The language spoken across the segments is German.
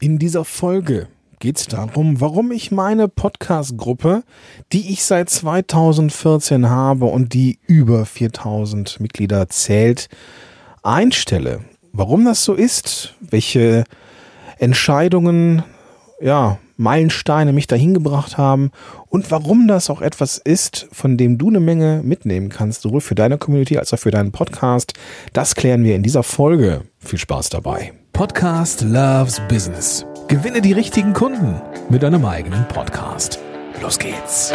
In dieser Folge geht es darum, warum ich meine Podcast-Gruppe, die ich seit 2014 habe und die über 4000 Mitglieder zählt, einstelle. Warum das so ist, welche Entscheidungen, ja, Meilensteine mich dahin gebracht haben und warum das auch etwas ist, von dem du eine Menge mitnehmen kannst, sowohl für deine Community als auch für deinen Podcast. Das klären wir in dieser Folge. Viel Spaß dabei. Podcast Loves Business. Gewinne die richtigen Kunden mit deinem eigenen Podcast. Los geht's.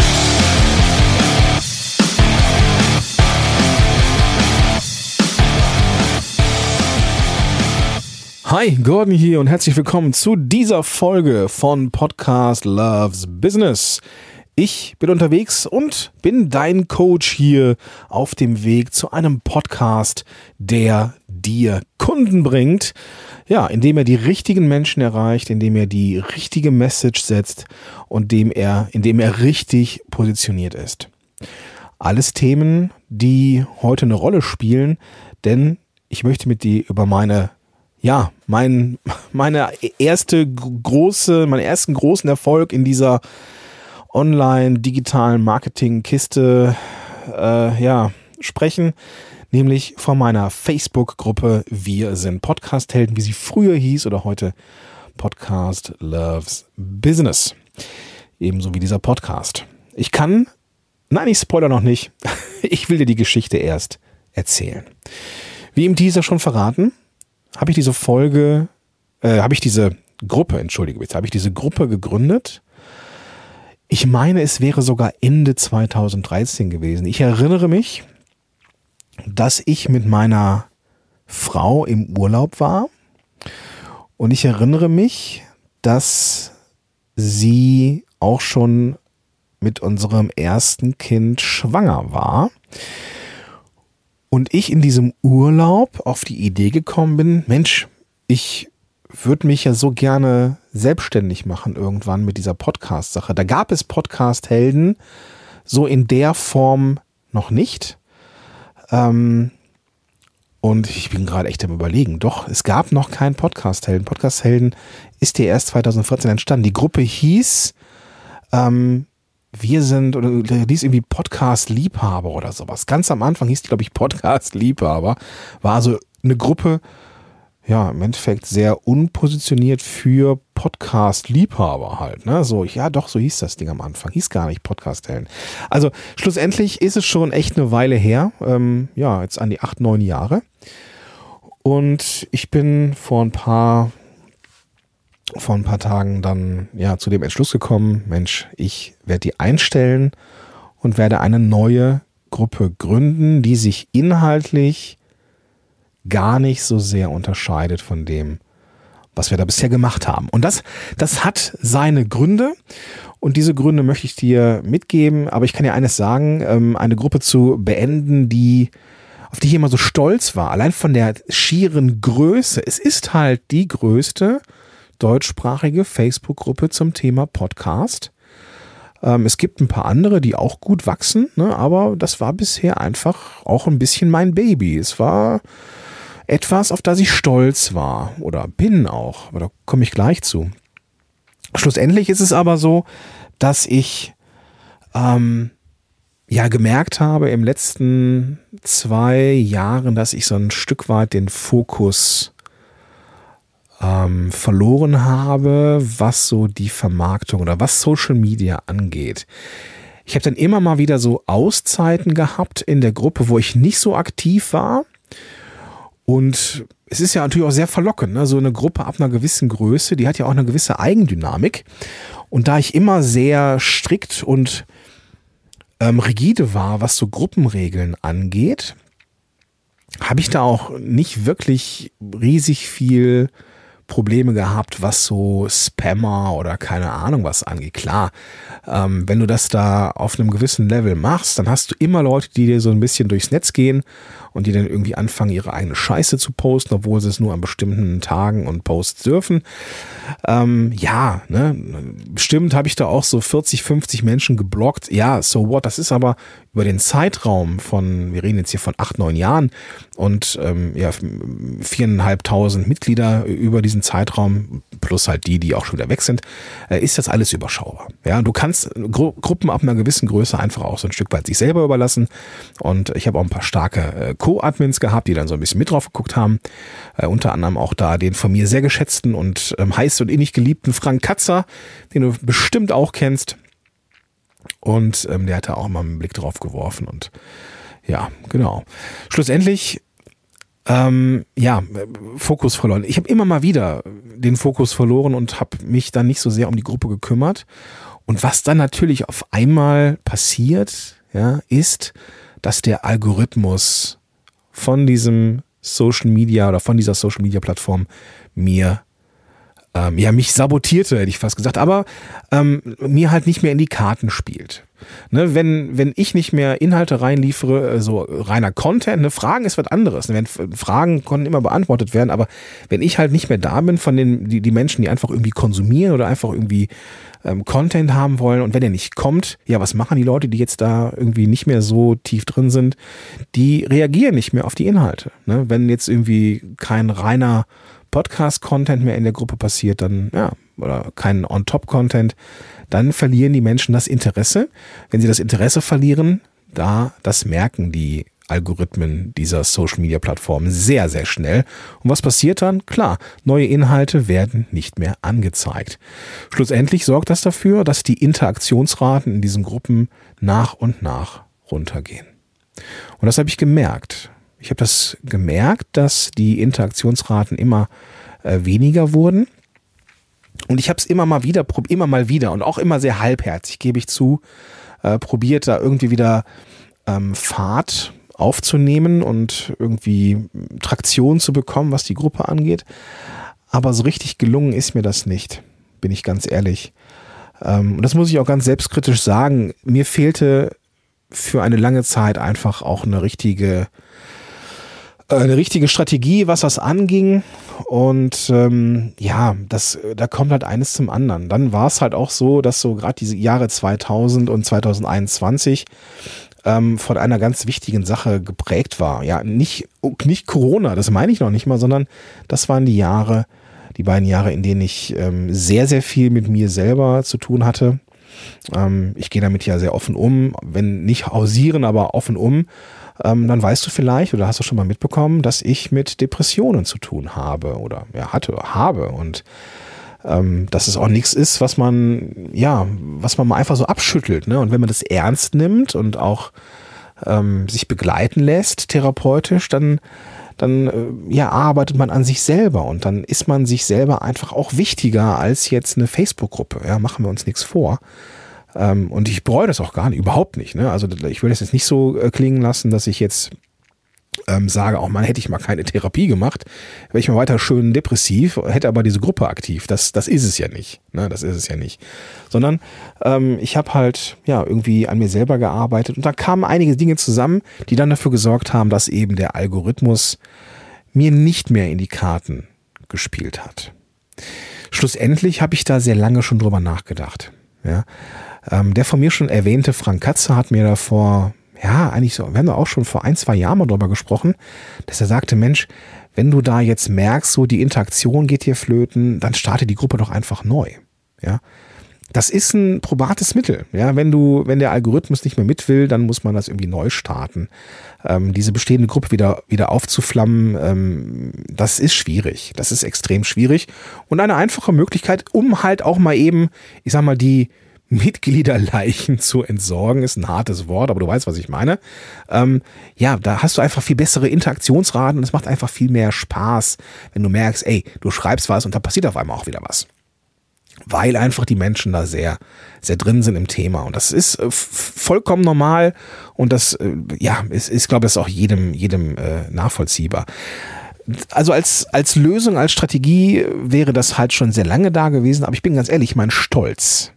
Hi, Gordon hier und herzlich willkommen zu dieser Folge von Podcast Loves Business. Ich bin unterwegs und bin dein Coach hier auf dem Weg zu einem Podcast, der dir Kunden bringt. Ja, indem er die richtigen Menschen erreicht, indem er die richtige Message setzt und dem er, indem er richtig positioniert ist. Alles Themen, die heute eine Rolle spielen, denn ich möchte mit dir über meine ja, mein, meine erste große, meinen ersten großen Erfolg in dieser online-digitalen Marketing-Kiste äh, ja, sprechen, nämlich von meiner Facebook-Gruppe Wir sind Podcast-Helden, wie sie früher hieß oder heute Podcast Loves Business. Ebenso wie dieser Podcast. Ich kann, nein, ich spoiler noch nicht, ich will dir die Geschichte erst erzählen. Wie im Teaser schon verraten, habe ich diese Folge, äh, habe ich diese Gruppe, entschuldige bitte, habe ich diese Gruppe gegründet ich meine, es wäre sogar Ende 2013 gewesen. Ich erinnere mich, dass ich mit meiner Frau im Urlaub war und ich erinnere mich, dass sie auch schon mit unserem ersten Kind schwanger war. Und ich in diesem Urlaub auf die Idee gekommen bin, Mensch, ich würde mich ja so gerne selbstständig machen irgendwann mit dieser Podcast-Sache. Da gab es Podcast-Helden so in der Form noch nicht. Ähm, und ich bin gerade echt am Überlegen. Doch, es gab noch keinen Podcast-Helden. Podcast-Helden ist ja erst 2014 entstanden. Die Gruppe hieß, ähm, wir sind, oder die ist irgendwie Podcast-Liebhaber oder sowas. Ganz am Anfang hieß die, glaube ich, Podcast-Liebhaber. War also eine Gruppe ja, im Endeffekt sehr unpositioniert für Podcast-Liebhaber halt. Ne? So, ja, doch, so hieß das Ding am Anfang. Hieß gar nicht Podcast-Helden. Also schlussendlich ist es schon echt eine Weile her. Ähm, ja, jetzt an die acht, neun Jahre. Und ich bin vor ein paar, vor ein paar Tagen dann ja zu dem Entschluss gekommen, Mensch, ich werde die einstellen und werde eine neue Gruppe gründen, die sich inhaltlich gar nicht so sehr unterscheidet von dem, was wir da bisher gemacht haben. Und das, das hat seine Gründe. Und diese Gründe möchte ich dir mitgeben. Aber ich kann dir eines sagen, ähm, eine Gruppe zu beenden, die, auf die ich immer so stolz war, allein von der schieren Größe. Es ist halt die größte deutschsprachige Facebook-Gruppe zum Thema Podcast. Ähm, es gibt ein paar andere, die auch gut wachsen, ne? aber das war bisher einfach auch ein bisschen mein Baby. Es war, etwas, auf das ich stolz war oder bin auch, aber da komme ich gleich zu. Schlussendlich ist es aber so, dass ich ähm, ja gemerkt habe im letzten zwei Jahren, dass ich so ein Stück weit den Fokus ähm, verloren habe, was so die Vermarktung oder was Social Media angeht. Ich habe dann immer mal wieder so Auszeiten gehabt in der Gruppe, wo ich nicht so aktiv war und es ist ja natürlich auch sehr verlockend, ne? so eine Gruppe ab einer gewissen Größe, die hat ja auch eine gewisse Eigendynamik. Und da ich immer sehr strikt und ähm, rigide war, was so Gruppenregeln angeht, habe ich da auch nicht wirklich riesig viel Probleme gehabt, was so Spammer oder keine Ahnung was angeht. Klar, ähm, wenn du das da auf einem gewissen Level machst, dann hast du immer Leute, die dir so ein bisschen durchs Netz gehen und die dann irgendwie anfangen, ihre eigene Scheiße zu posten, obwohl sie es nur an bestimmten Tagen und Posts dürfen. Ähm, ja, ne, bestimmt habe ich da auch so 40, 50 Menschen geblockt. Ja, so what, das ist aber über den Zeitraum von, wir reden jetzt hier von acht, neun Jahren und ähm, ja, viereinhalbtausend Mitglieder über diesen Zeitraum, plus halt die, die auch schon wieder weg sind, äh, ist das alles überschaubar. Ja, du kannst Gru Gruppen ab einer gewissen Größe einfach auch so ein Stück weit sich selber überlassen. Und ich habe auch ein paar starke äh, Co-Admins gehabt, die dann so ein bisschen mit drauf geguckt haben. Äh, unter anderem auch da den von mir sehr geschätzten und ähm, heiß und innig geliebten Frank Katzer, den du bestimmt auch kennst. Und ähm, der hatte auch mal einen Blick drauf geworfen und ja, genau. Schlussendlich ähm, ja, Fokus verloren. Ich habe immer mal wieder den Fokus verloren und habe mich dann nicht so sehr um die Gruppe gekümmert. Und was dann natürlich auf einmal passiert, ja, ist, dass der Algorithmus von diesem Social Media oder von dieser Social Media Plattform mir ähm, ja mich sabotierte, hätte ich fast gesagt, aber ähm, mir halt nicht mehr in die Karten spielt. Ne, wenn, wenn ich nicht mehr Inhalte reinliefere, so reiner Content, ne, Fragen ist was anderes. Ne, wenn, Fragen konnten immer beantwortet werden, aber wenn ich halt nicht mehr da bin von den die, die Menschen, die einfach irgendwie konsumieren oder einfach irgendwie ähm, Content haben wollen und wenn er nicht kommt, ja, was machen die Leute, die jetzt da irgendwie nicht mehr so tief drin sind? Die reagieren nicht mehr auf die Inhalte. Ne? Wenn jetzt irgendwie kein reiner Podcast-Content mehr in der Gruppe passiert, dann ja, oder kein On-Top-Content, dann verlieren die Menschen das Interesse. Wenn sie das Interesse verlieren, da, das merken die Algorithmen dieser Social Media Plattformen sehr, sehr schnell. Und was passiert dann? Klar, neue Inhalte werden nicht mehr angezeigt. Schlussendlich sorgt das dafür, dass die Interaktionsraten in diesen Gruppen nach und nach runtergehen. Und das habe ich gemerkt. Ich habe das gemerkt, dass die Interaktionsraten immer äh, weniger wurden. Und ich habe es immer mal wieder, immer mal wieder und auch immer sehr halbherzig, gebe ich zu, äh, probiert da irgendwie wieder ähm, Fahrt aufzunehmen und irgendwie Traktion zu bekommen, was die Gruppe angeht. Aber so richtig gelungen ist mir das nicht, bin ich ganz ehrlich. Ähm, und das muss ich auch ganz selbstkritisch sagen. Mir fehlte für eine lange Zeit einfach auch eine richtige eine richtige Strategie, was das anging. Und ähm, ja, das, da kommt halt eines zum anderen. Dann war es halt auch so, dass so gerade diese Jahre 2000 und 2021 ähm, von einer ganz wichtigen Sache geprägt war. Ja, nicht, nicht Corona, das meine ich noch nicht mal, sondern das waren die Jahre, die beiden Jahre, in denen ich ähm, sehr, sehr viel mit mir selber zu tun hatte. Ähm, ich gehe damit ja sehr offen um, wenn nicht hausieren, aber offen um ähm, dann weißt du vielleicht oder hast du schon mal mitbekommen, dass ich mit Depressionen zu tun habe oder ja, hatte, habe und ähm, dass es auch nichts ist, was man, ja, was man mal einfach so abschüttelt. Ne? Und wenn man das ernst nimmt und auch ähm, sich begleiten lässt, therapeutisch, dann, dann äh, ja, arbeitet man an sich selber und dann ist man sich selber einfach auch wichtiger als jetzt eine Facebook-Gruppe. Ja, machen wir uns nichts vor. Ähm, und ich bereue das auch gar nicht, überhaupt nicht. Ne? Also ich will das jetzt nicht so äh, klingen lassen, dass ich jetzt ähm, sage, auch man hätte ich mal keine Therapie gemacht, wäre ich mal weiter schön depressiv, hätte aber diese Gruppe aktiv. Das, das ist es ja nicht. Ne? Das ist es ja nicht. Sondern ähm, ich habe halt ja irgendwie an mir selber gearbeitet und da kamen einige Dinge zusammen, die dann dafür gesorgt haben, dass eben der Algorithmus mir nicht mehr in die Karten gespielt hat. Schlussendlich habe ich da sehr lange schon drüber nachgedacht. Ja, ähm, der von mir schon erwähnte Frank Katze hat mir da vor, ja, eigentlich so, wir haben da auch schon vor ein, zwei Jahren mal drüber gesprochen, dass er sagte, Mensch, wenn du da jetzt merkst, so die Interaktion geht hier flöten, dann starte die Gruppe doch einfach neu. Ja. Das ist ein probates Mittel. Ja, wenn du, wenn der Algorithmus nicht mehr mit will, dann muss man das irgendwie neu starten. Ähm, diese bestehende Gruppe wieder, wieder aufzuflammen, ähm, das ist schwierig. Das ist extrem schwierig. Und eine einfache Möglichkeit, um halt auch mal eben, ich sag mal, die, Mitgliederleichen zu entsorgen, ist ein hartes Wort, aber du weißt, was ich meine. Ähm, ja, da hast du einfach viel bessere Interaktionsraten und es macht einfach viel mehr Spaß, wenn du merkst, ey, du schreibst was und da passiert auf einmal auch wieder was. Weil einfach die Menschen da sehr, sehr drin sind im Thema. Und das ist äh, vollkommen normal und das, äh, ja, ist, ist glaube ich, auch jedem, jedem äh, nachvollziehbar also als, als Lösung, als Strategie wäre das halt schon sehr lange da gewesen, aber ich bin ganz ehrlich, mein Stolz,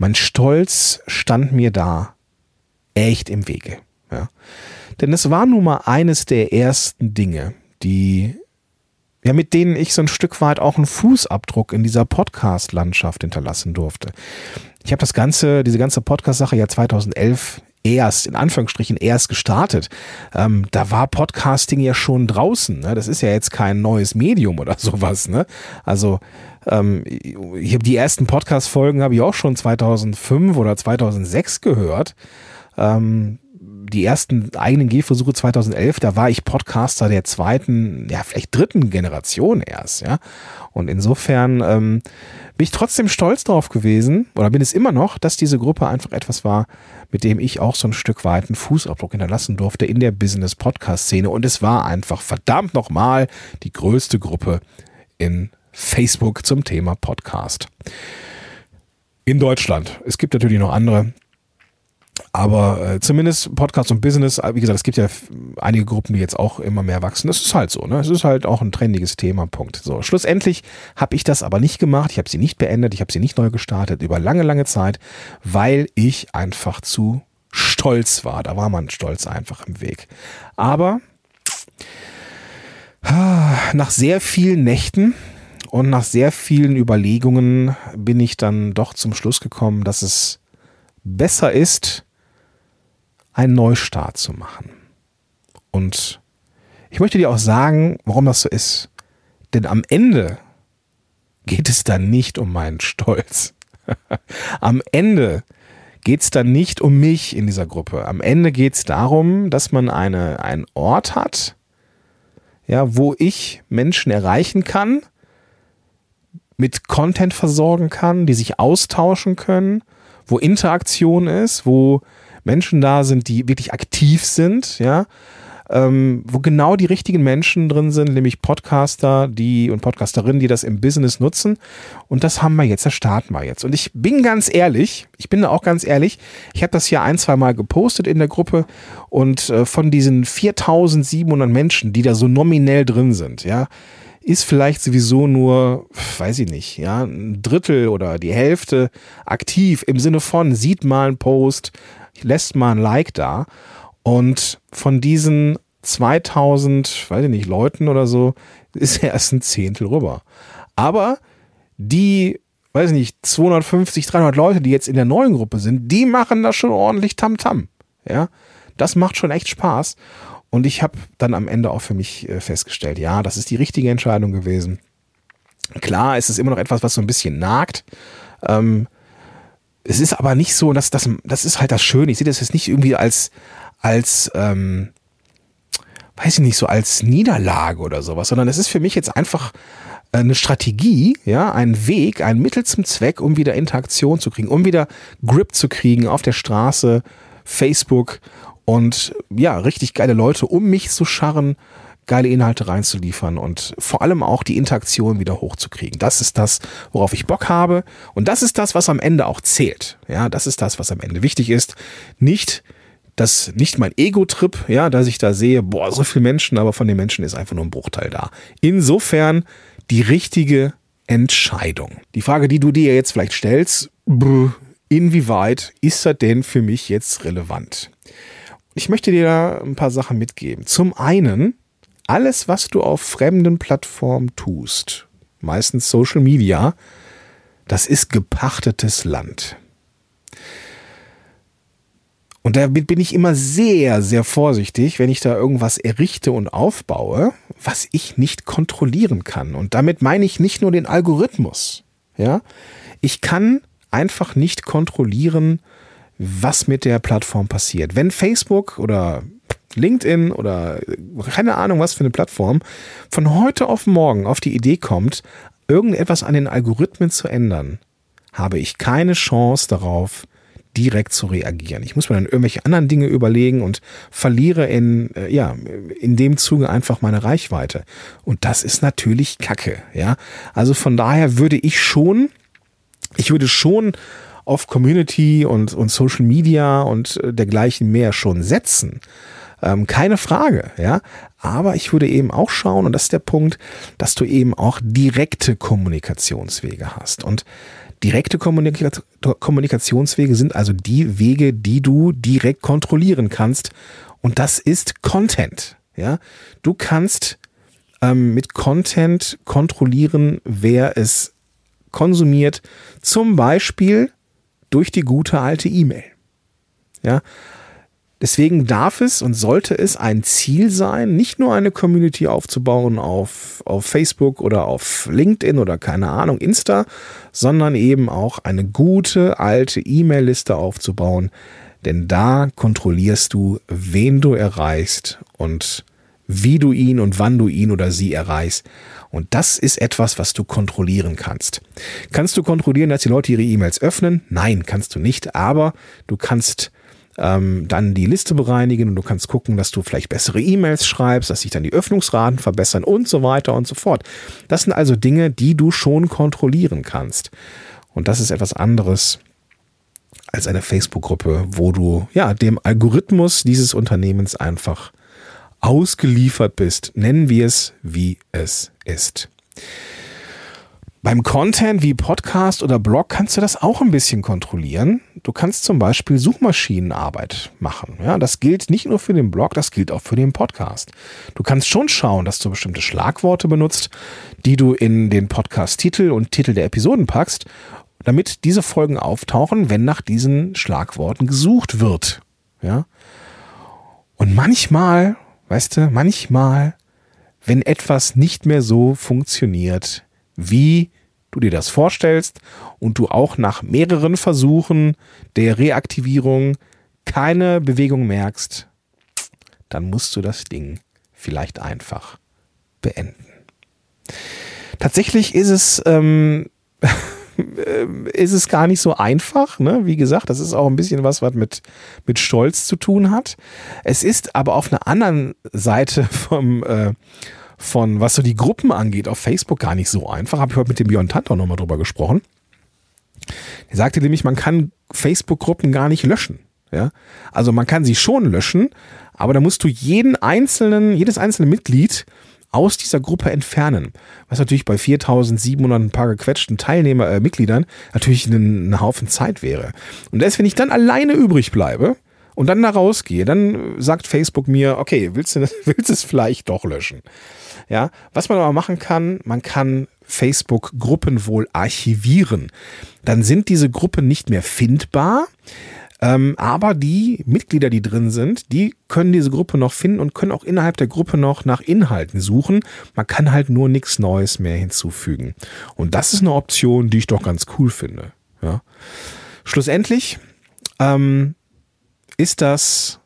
mein Stolz stand mir da echt im Wege. Ja. Denn es war nun mal eines der ersten Dinge, die ja, mit denen ich so ein Stück weit auch einen Fußabdruck in dieser Podcast-Landschaft hinterlassen durfte. Ich habe das ganze, diese ganze Podcast-Sache ja 2011 erst, in Anführungsstrichen erst gestartet. Ähm, da war Podcasting ja schon draußen. Ne? Das ist ja jetzt kein neues Medium oder sowas. Ne? Also ähm, ich die ersten Podcast-Folgen habe ich auch schon 2005 oder 2006 gehört. Ähm, die ersten eigenen Gehversuche 2011, da war ich Podcaster der zweiten, ja, vielleicht dritten Generation erst, ja. Und insofern ähm, bin ich trotzdem stolz darauf gewesen, oder bin es immer noch, dass diese Gruppe einfach etwas war, mit dem ich auch so ein Stück weit einen Fußabdruck hinterlassen durfte in der Business-Podcast-Szene. Und es war einfach verdammt nochmal die größte Gruppe in Facebook zum Thema Podcast. In Deutschland. Es gibt natürlich noch andere aber äh, zumindest Podcast und Business, äh, wie gesagt, es gibt ja einige Gruppen, die jetzt auch immer mehr wachsen. Das ist halt so, ne? Es ist halt auch ein trendiges Thema, Punkt. So, schlussendlich habe ich das aber nicht gemacht. Ich habe sie nicht beendet, ich habe sie nicht neu gestartet über lange, lange Zeit, weil ich einfach zu stolz war. Da war man stolz einfach im Weg. Aber nach sehr vielen Nächten und nach sehr vielen Überlegungen bin ich dann doch zum Schluss gekommen, dass es besser ist, einen Neustart zu machen. Und ich möchte dir auch sagen, warum das so ist. Denn am Ende geht es dann nicht um meinen Stolz. am Ende geht es dann nicht um mich in dieser Gruppe. Am Ende geht es darum, dass man eine, einen Ort hat, ja, wo ich Menschen erreichen kann, mit Content versorgen kann, die sich austauschen können, wo Interaktion ist, wo Menschen da sind, die wirklich aktiv sind, ja, ähm, wo genau die richtigen Menschen drin sind, nämlich Podcaster, die und Podcasterinnen, die das im Business nutzen. Und das haben wir jetzt, das starten wir jetzt. Und ich bin ganz ehrlich, ich bin da auch ganz ehrlich, ich habe das hier ein, zwei Mal gepostet in der Gruppe und äh, von diesen 4700 Menschen, die da so nominell drin sind, ja, ist vielleicht sowieso nur, weiß ich nicht, ja, ein Drittel oder die Hälfte aktiv im Sinne von sieht mal einen Post, lässt mal ein Like da. Und von diesen 2000, weiß ich nicht, Leuten oder so, ist erst ein Zehntel rüber. Aber die, weiß ich nicht, 250, 300 Leute, die jetzt in der neuen Gruppe sind, die machen das schon ordentlich Tamtam. -Tam. Ja, das macht schon echt Spaß. Und ich habe dann am Ende auch für mich äh, festgestellt, ja, das ist die richtige Entscheidung gewesen. Klar, es ist immer noch etwas, was so ein bisschen nagt. Ähm, es ist aber nicht so, dass das, das ist halt das Schöne. Ich sehe das jetzt nicht irgendwie als, als, ähm, weiß ich nicht, so als Niederlage oder sowas, sondern es ist für mich jetzt einfach eine Strategie, ja, ein Weg, ein Mittel zum Zweck, um wieder Interaktion zu kriegen, um wieder Grip zu kriegen auf der Straße, Facebook und ja, richtig geile Leute um mich zu scharren geile Inhalte reinzuliefern und vor allem auch die Interaktion wieder hochzukriegen. Das ist das, worauf ich Bock habe und das ist das, was am Ende auch zählt. Ja, das ist das, was am Ende wichtig ist. Nicht das nicht mein Ego-Trip, ja, dass ich da sehe, boah, so viele Menschen, aber von den Menschen ist einfach nur ein Bruchteil da. Insofern die richtige Entscheidung. Die Frage, die du dir jetzt vielleicht stellst, inwieweit ist das denn für mich jetzt relevant? Ich möchte dir da ein paar Sachen mitgeben. Zum einen alles, was du auf fremden Plattformen tust, meistens Social Media, das ist gepachtetes Land. Und da bin ich immer sehr, sehr vorsichtig, wenn ich da irgendwas errichte und aufbaue, was ich nicht kontrollieren kann. Und damit meine ich nicht nur den Algorithmus. Ja, ich kann einfach nicht kontrollieren, was mit der Plattform passiert. Wenn Facebook oder LinkedIn oder keine Ahnung was für eine Plattform von heute auf morgen auf die Idee kommt, irgendetwas an den Algorithmen zu ändern, habe ich keine Chance darauf, direkt zu reagieren. Ich muss mir dann irgendwelche anderen Dinge überlegen und verliere in, äh, ja, in dem Zuge einfach meine Reichweite. Und das ist natürlich Kacke, ja. Also von daher würde ich schon, ich würde schon auf Community und, und Social Media und äh, dergleichen mehr schon setzen. Ähm, keine Frage, ja. Aber ich würde eben auch schauen, und das ist der Punkt, dass du eben auch direkte Kommunikationswege hast. Und Direkte Kommunika Kommunikationswege sind also die Wege, die du direkt kontrollieren kannst. Und das ist Content. Ja, du kannst ähm, mit Content kontrollieren, wer es konsumiert. Zum Beispiel durch die gute alte E-Mail. Ja, Deswegen darf es und sollte es ein Ziel sein, nicht nur eine Community aufzubauen auf, auf Facebook oder auf LinkedIn oder keine Ahnung, Insta, sondern eben auch eine gute alte E-Mail-Liste aufzubauen. Denn da kontrollierst du, wen du erreichst und wie du ihn und wann du ihn oder sie erreichst. Und das ist etwas, was du kontrollieren kannst. Kannst du kontrollieren, dass die Leute ihre E-Mails öffnen? Nein, kannst du nicht. Aber du kannst ähm, dann die Liste bereinigen und du kannst gucken, dass du vielleicht bessere E-Mails schreibst, dass sich dann die Öffnungsraten verbessern und so weiter und so fort. Das sind also Dinge, die du schon kontrollieren kannst. Und das ist etwas anderes als eine Facebook-Gruppe, wo du ja dem Algorithmus dieses Unternehmens einfach ausgeliefert bist. Nennen wir es, wie es ist. Beim Content wie Podcast oder Blog kannst du das auch ein bisschen kontrollieren. Du kannst zum Beispiel Suchmaschinenarbeit machen. Ja, das gilt nicht nur für den Blog, das gilt auch für den Podcast. Du kannst schon schauen, dass du bestimmte Schlagworte benutzt, die du in den Podcast-Titel und Titel der Episoden packst, damit diese Folgen auftauchen, wenn nach diesen Schlagworten gesucht wird. Ja. Und manchmal, weißt du, manchmal, wenn etwas nicht mehr so funktioniert, wie du dir das vorstellst und du auch nach mehreren Versuchen der Reaktivierung keine Bewegung merkst, dann musst du das Ding vielleicht einfach beenden. Tatsächlich ist es, ähm, ist es gar nicht so einfach. Ne? Wie gesagt, das ist auch ein bisschen was, was mit, mit Stolz zu tun hat. Es ist aber auf einer anderen Seite vom, äh, von, was so die Gruppen angeht, auf Facebook gar nicht so einfach. Habe ich heute mit dem Björn Tantor nochmal drüber gesprochen. Er sagte nämlich, man kann Facebook-Gruppen gar nicht löschen. Ja? Also man kann sie schon löschen, aber da musst du jeden einzelnen, jedes einzelne Mitglied aus dieser Gruppe entfernen. Was natürlich bei 4700 ein paar gequetschten Teilnehmer, äh, Mitgliedern natürlich ein, ein Haufen Zeit wäre. Und erst wenn ich dann alleine übrig bleibe, und dann da rausgehe, dann sagt Facebook mir, okay, willst du, willst du es vielleicht doch löschen? Ja, was man aber machen kann, man kann Facebook-Gruppen wohl archivieren. Dann sind diese Gruppen nicht mehr findbar. Ähm, aber die Mitglieder, die drin sind, die können diese Gruppe noch finden und können auch innerhalb der Gruppe noch nach Inhalten suchen. Man kann halt nur nichts Neues mehr hinzufügen. Und das ist eine Option, die ich doch ganz cool finde. Ja. Schlussendlich ähm, ist das,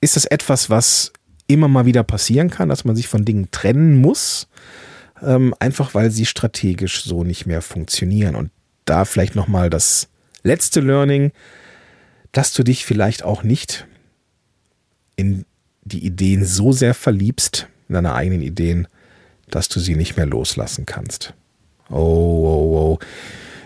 ist das etwas, was immer mal wieder passieren kann, dass man sich von Dingen trennen muss, ähm, einfach weil sie strategisch so nicht mehr funktionieren. Und da vielleicht nochmal das letzte Learning, dass du dich vielleicht auch nicht in die Ideen so sehr verliebst, in deine eigenen Ideen, dass du sie nicht mehr loslassen kannst. Oh, oh, oh.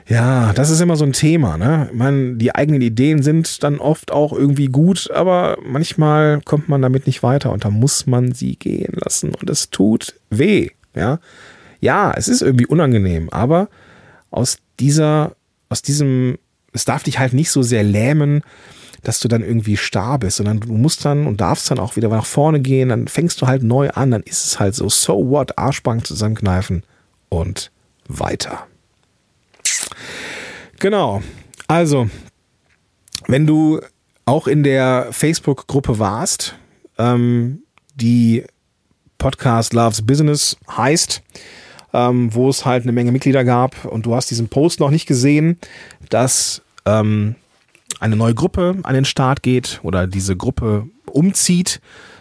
Ja, das ist immer so ein Thema. Ne? Man, die eigenen Ideen sind dann oft auch irgendwie gut, aber manchmal kommt man damit nicht weiter und da muss man sie gehen lassen und es tut weh. Ja, ja, es ist irgendwie unangenehm, aber aus dieser, aus diesem, es darf dich halt nicht so sehr lähmen, dass du dann irgendwie starr bist, sondern du musst dann und darfst dann auch wieder nach vorne gehen, dann fängst du halt neu an, dann ist es halt so, so what, Arschbank zusammenkneifen und weiter. Genau. Also, wenn du auch in der Facebook-Gruppe warst, ähm, die Podcast Loves Business heißt, ähm, wo es halt eine Menge Mitglieder gab und du hast diesen Post noch nicht gesehen, dass ähm, eine neue Gruppe an den Start geht oder diese Gruppe umzieht,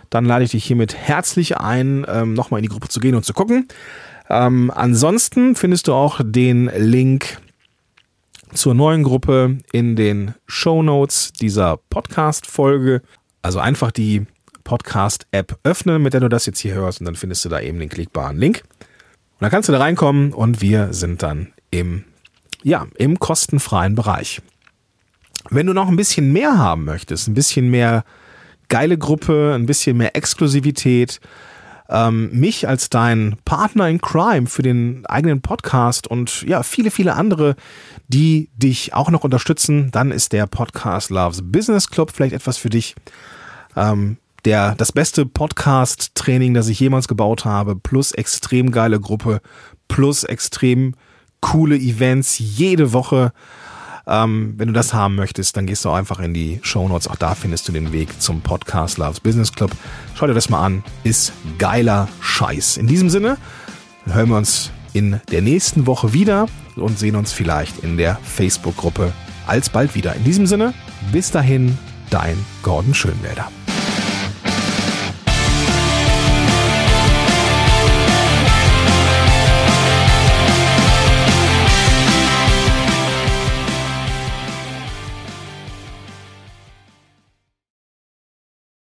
dann lade ich dich hiermit herzlich ein, ähm, nochmal in die Gruppe zu gehen und zu gucken. Ähm, ansonsten findest du auch den Link zur neuen Gruppe in den Show Notes dieser Podcast-Folge. Also einfach die Podcast-App öffnen, mit der du das jetzt hier hörst, und dann findest du da eben den klickbaren Link. Und dann kannst du da reinkommen und wir sind dann im, ja, im kostenfreien Bereich. Wenn du noch ein bisschen mehr haben möchtest, ein bisschen mehr geile Gruppe, ein bisschen mehr Exklusivität, ähm, mich als dein Partner in Crime für den eigenen Podcast und ja, viele, viele andere, die dich auch noch unterstützen, dann ist der Podcast Loves Business Club vielleicht etwas für dich. Ähm, der, das beste Podcast-Training, das ich jemals gebaut habe, plus extrem geile Gruppe, plus extrem coole Events jede Woche. Ähm, wenn du das haben möchtest, dann gehst du einfach in die Show Notes. Auch da findest du den Weg zum Podcast Loves Business Club. Schau dir das mal an. Ist geiler Scheiß. In diesem Sinne hören wir uns in der nächsten Woche wieder und sehen uns vielleicht in der Facebook-Gruppe alsbald wieder. In diesem Sinne, bis dahin, dein Gordon Schönwälder.